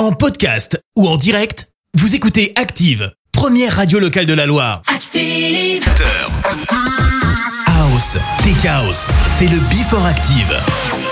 En podcast ou en direct, vous écoutez Active, première radio locale de la Loire. Active. House, Tech House, c'est le Before Active.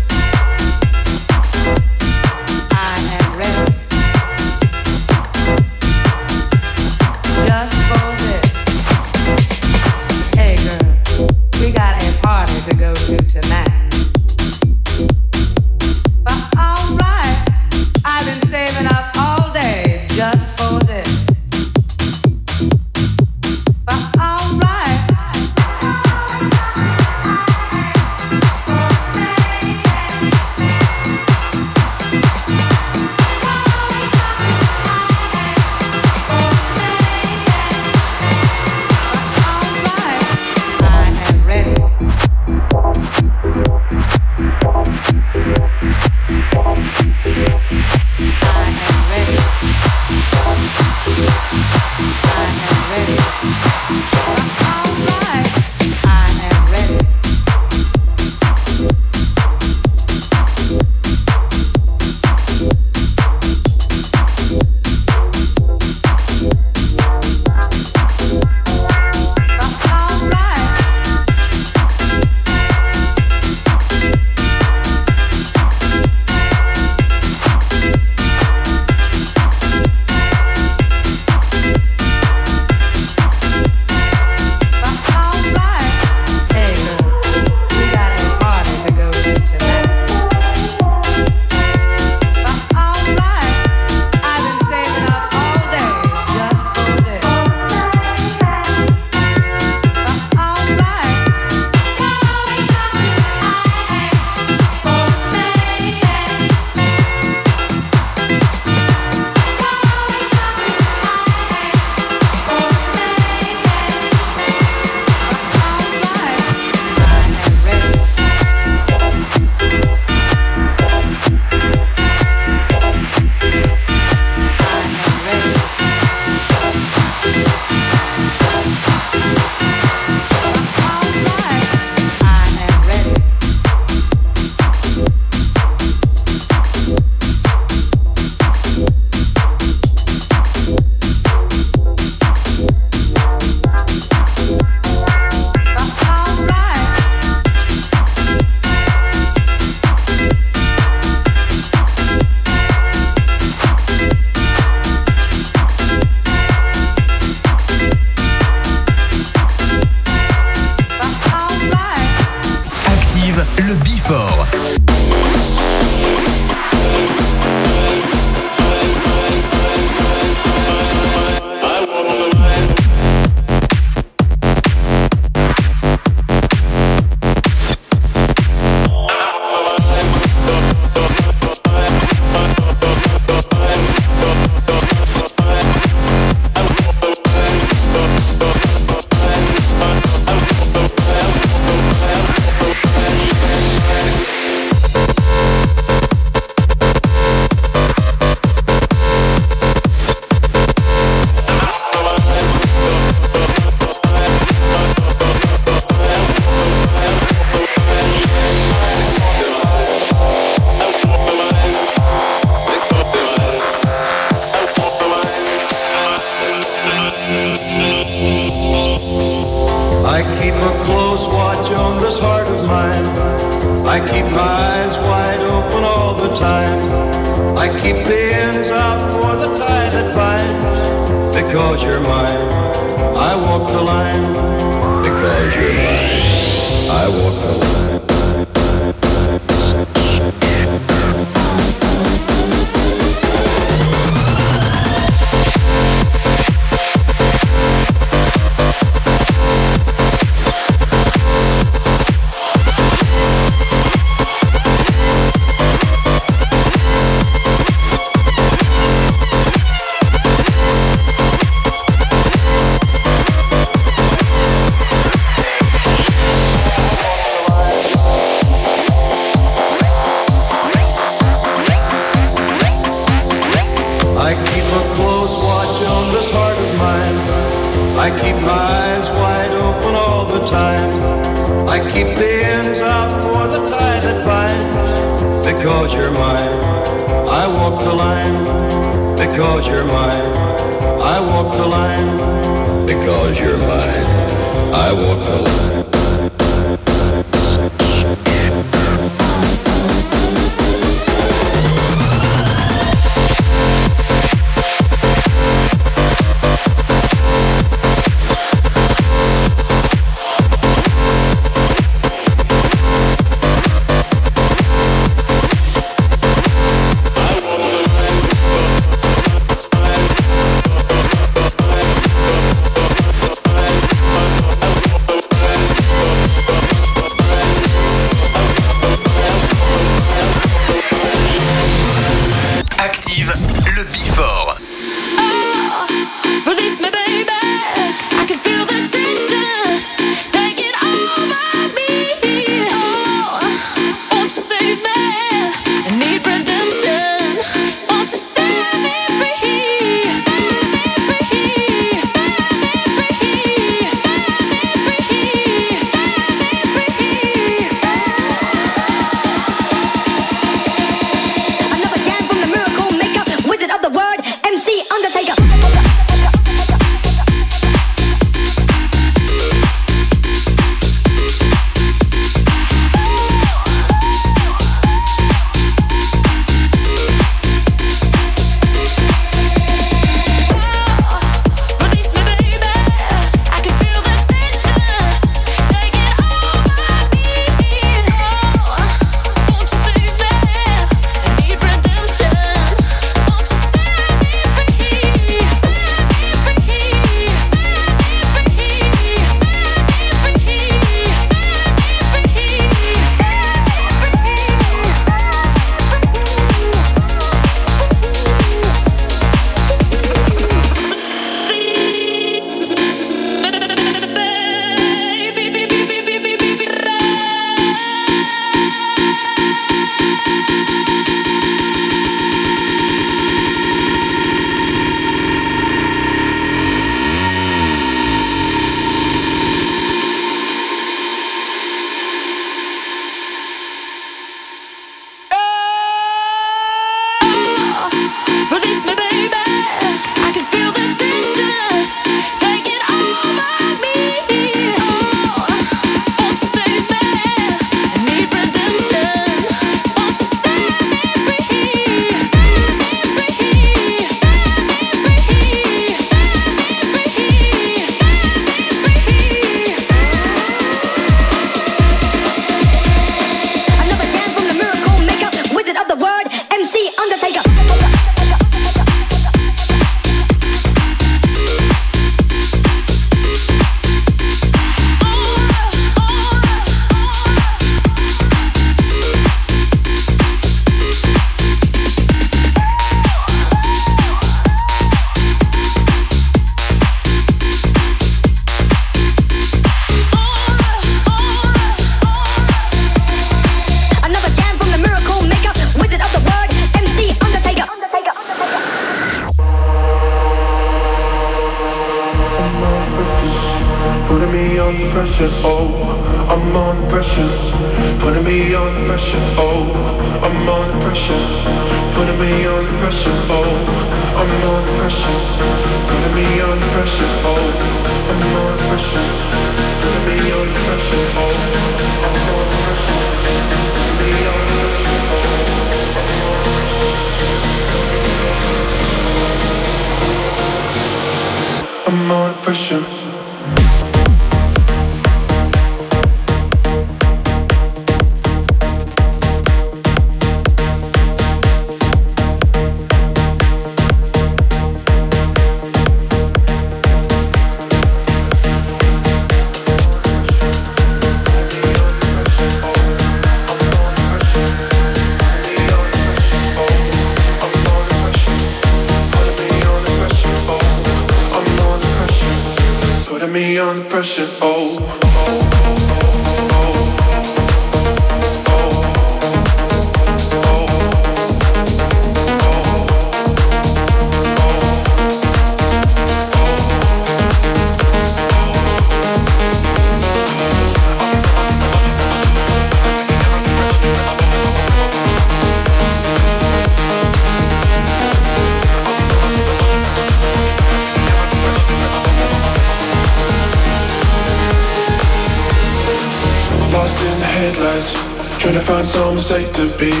to be.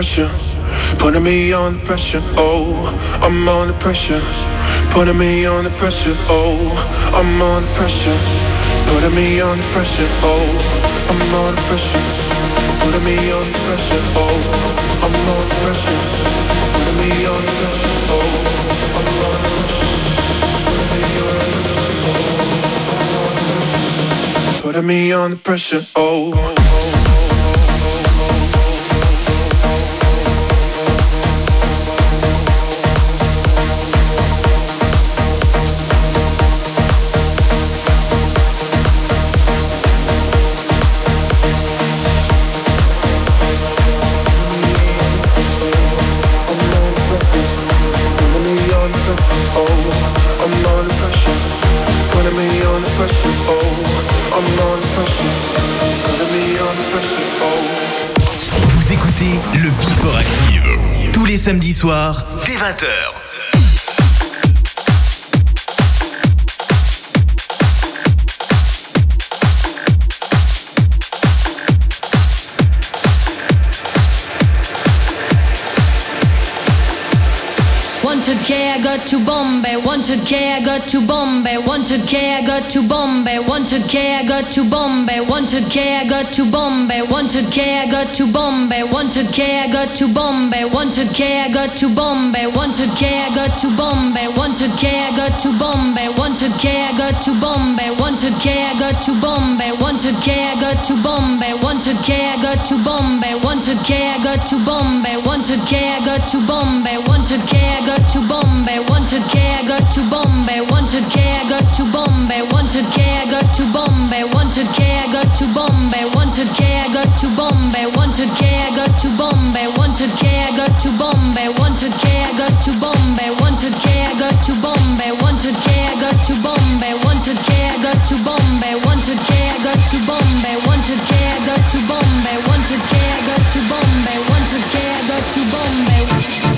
Pressure. Putting me on the pressure, oh, I'm on the pressure. Putting me on the pressure, oh, I'm on the pressure. Putting me on the pressure, oh, I'm on the pressure. Putting me on the pressure, oh, I'm on the pressure. Putting me on the pressure, oh, I'm on the pressure. Putting me on the pressure, oh. that you to Bombay. 100K, I got to Bombay. 100K, I got to Bombay. 100K, I got to Bombay. 100K, I got to Bombay. 100K, I got to Bombay. 100K, I got to Bombay. 100K, I got to Bombay. 100K, I got to Bombay. 100K, I got to Bombay. 100K, I got to Bombay. 100K, I got to Bombay. 100K, I got to Bombay. 100K, I got to Bombay. 100K, I got to Bombay. 100K, I got to Bombay. 100K, I got to Bombay, 100k, I got to Bombay, 100k, I got to Bombay, 100k, I got to Bombay, 100k, I got to Bombay, 100k, I got to Bombay, 100k, I got to Bombay, 100k, I got to Bombay, 100k, I got to Bombay, 100k, I got to Bombay, 100k, I got to Bombay, 100k, I got to Bombay, 100k, I got to Bombay, 100k, I got to Bombay, 100k, I got to Bombay, 100k, I got to Bombay.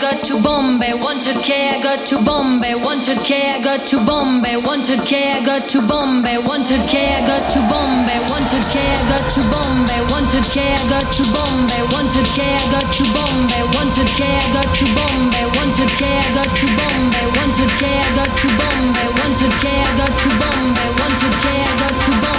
got to Bombay, want to care, got to Bombay, want to care, got to Bombay, want to care, got to Bombay, want to care, got to Bombay, want to care, got to Bombay, want to carga to Bombay, want to carga to Bombay, want to carga to Bombay, want to carga to Bombay, want to carga to Bombay, want to carga to Bombay, want to carga to Bombay.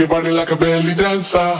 bonanza. Shake your body like a belly dancer.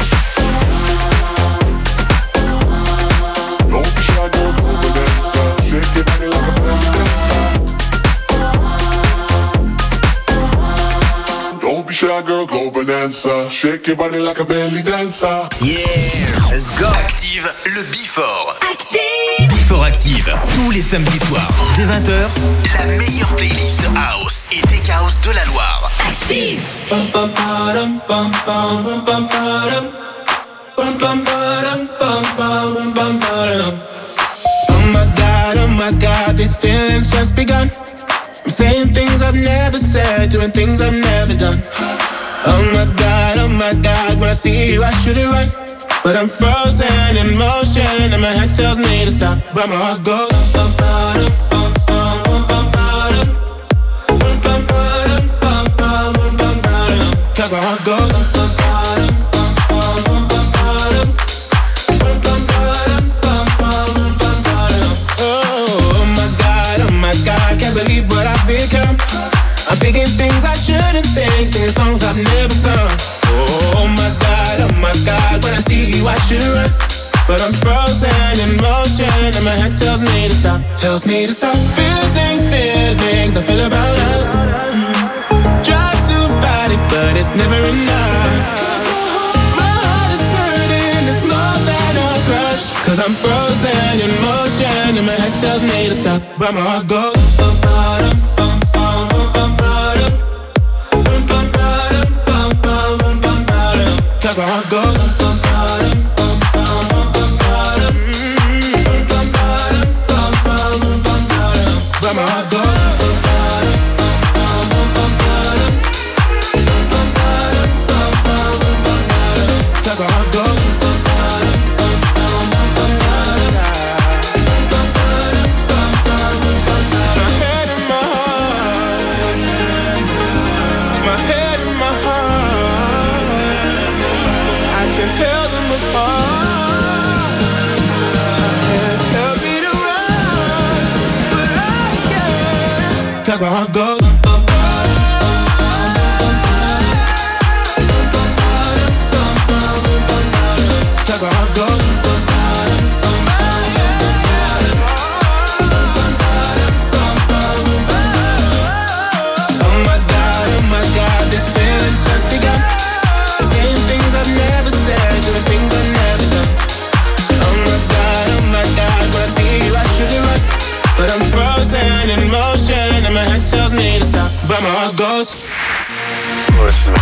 Girl, go bonanza. Shake your body like a belly dancer. Yeah, let's go. Active le Before. Active. Before Active. Tous les samedis soirs, dès 20h, la meilleure playlist house et tech house de la Loire. Active. Oh my god, oh my god, these feelings just begun. I'm saying things I've never said, doing things I've never done. Oh my god, oh my god, when I see you, I should it right. But I'm frozen in motion, and my head tells me to stop, but my heart goes. bum, bum, bum, bum, bum. Bum, bum, bum, bum, bum, my heart goes. bum, bum, bum, bum, bum. Oh my god, oh my god, can't believe what I've become. I'm thinking things I shouldn't think, singing songs I've never sung. Oh my god, oh my god, when I see you I should run. But I'm frozen in motion and my head tells me to stop, tells me to stop. Feeling feelings I feel about us. Try to fight it, but it's never enough. My heart is hurting, it's more than a crush. Cause I'm frozen in motion and my head tells me to stop, but my heart goes. Ba-dum. Cause my heart Cause my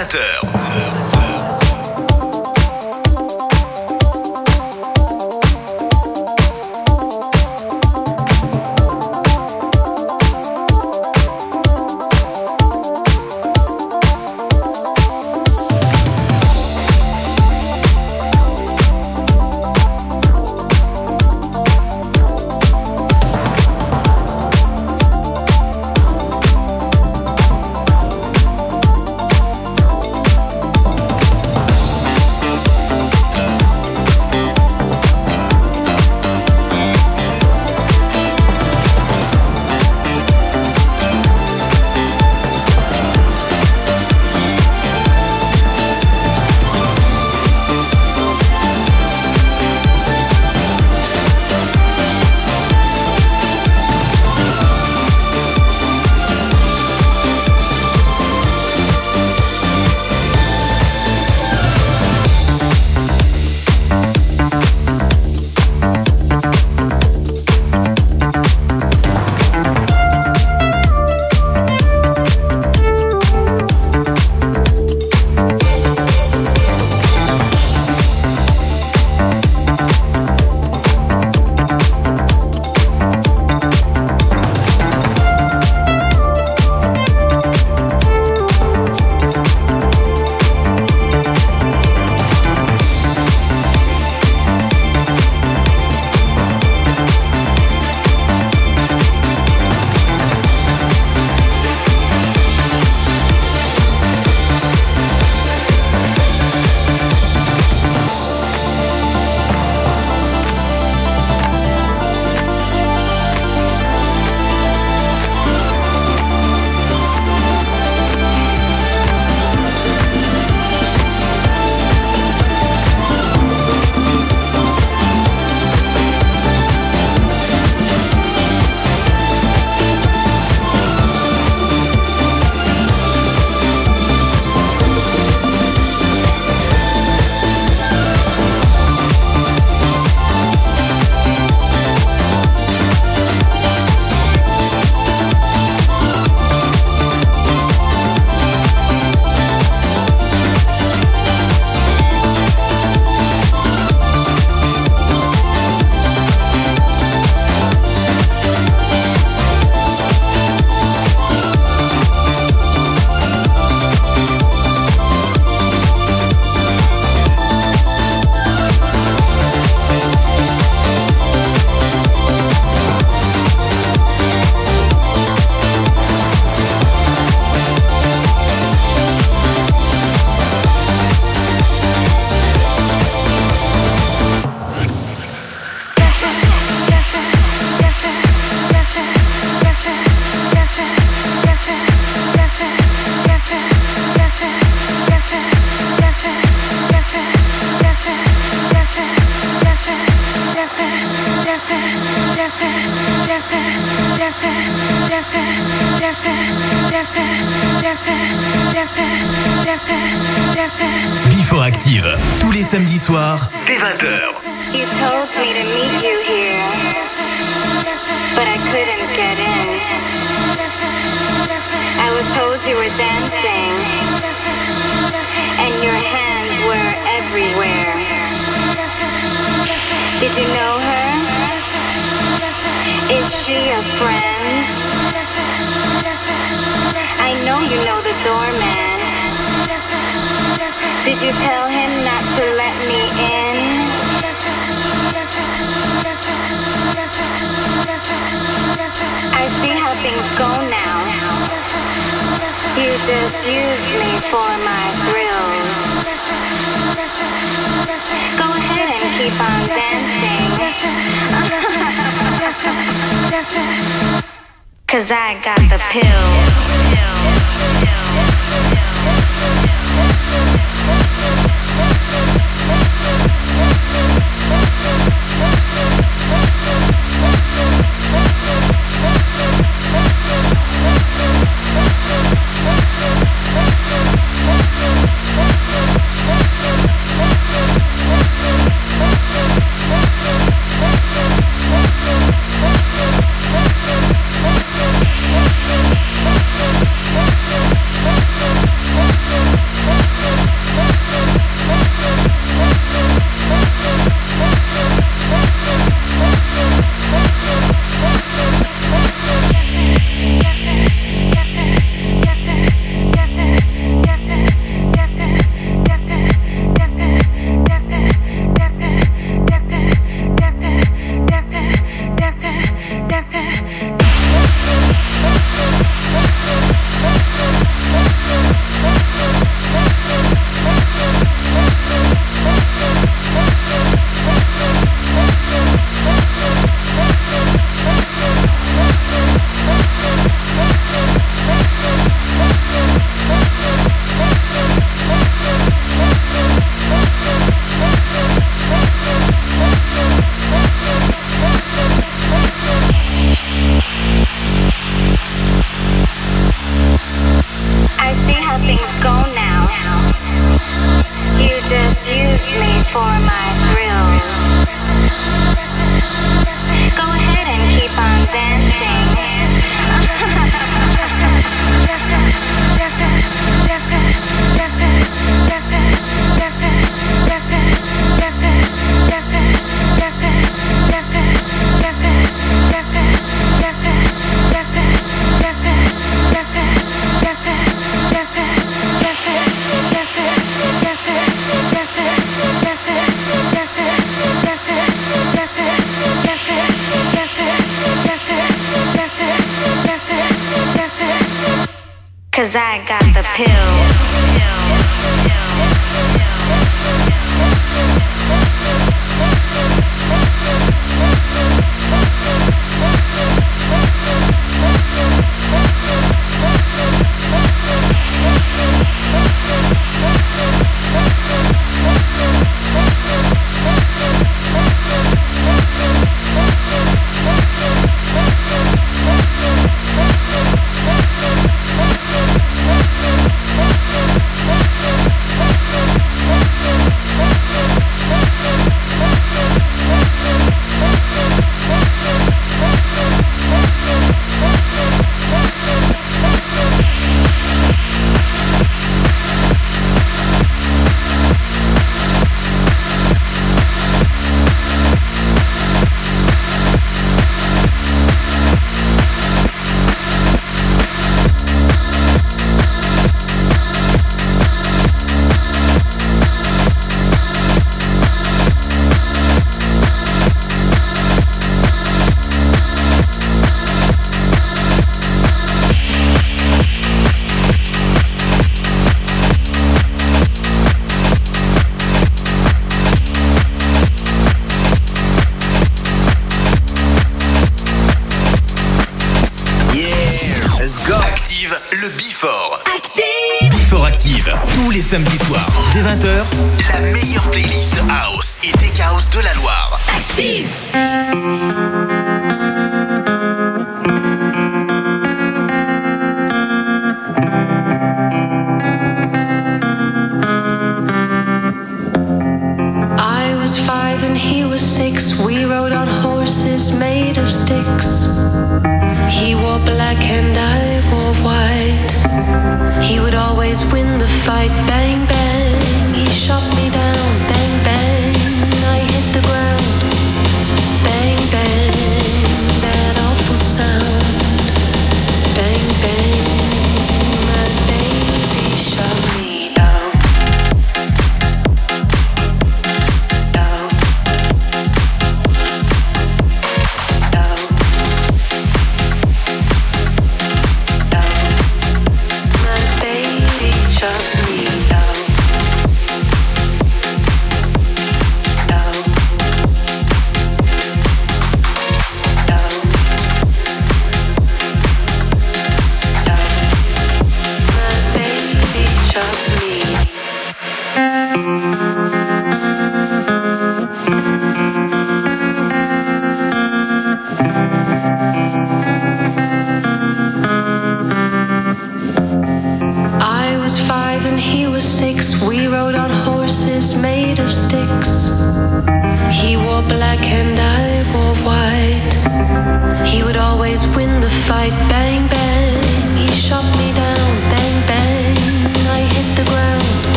20h.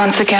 Once again.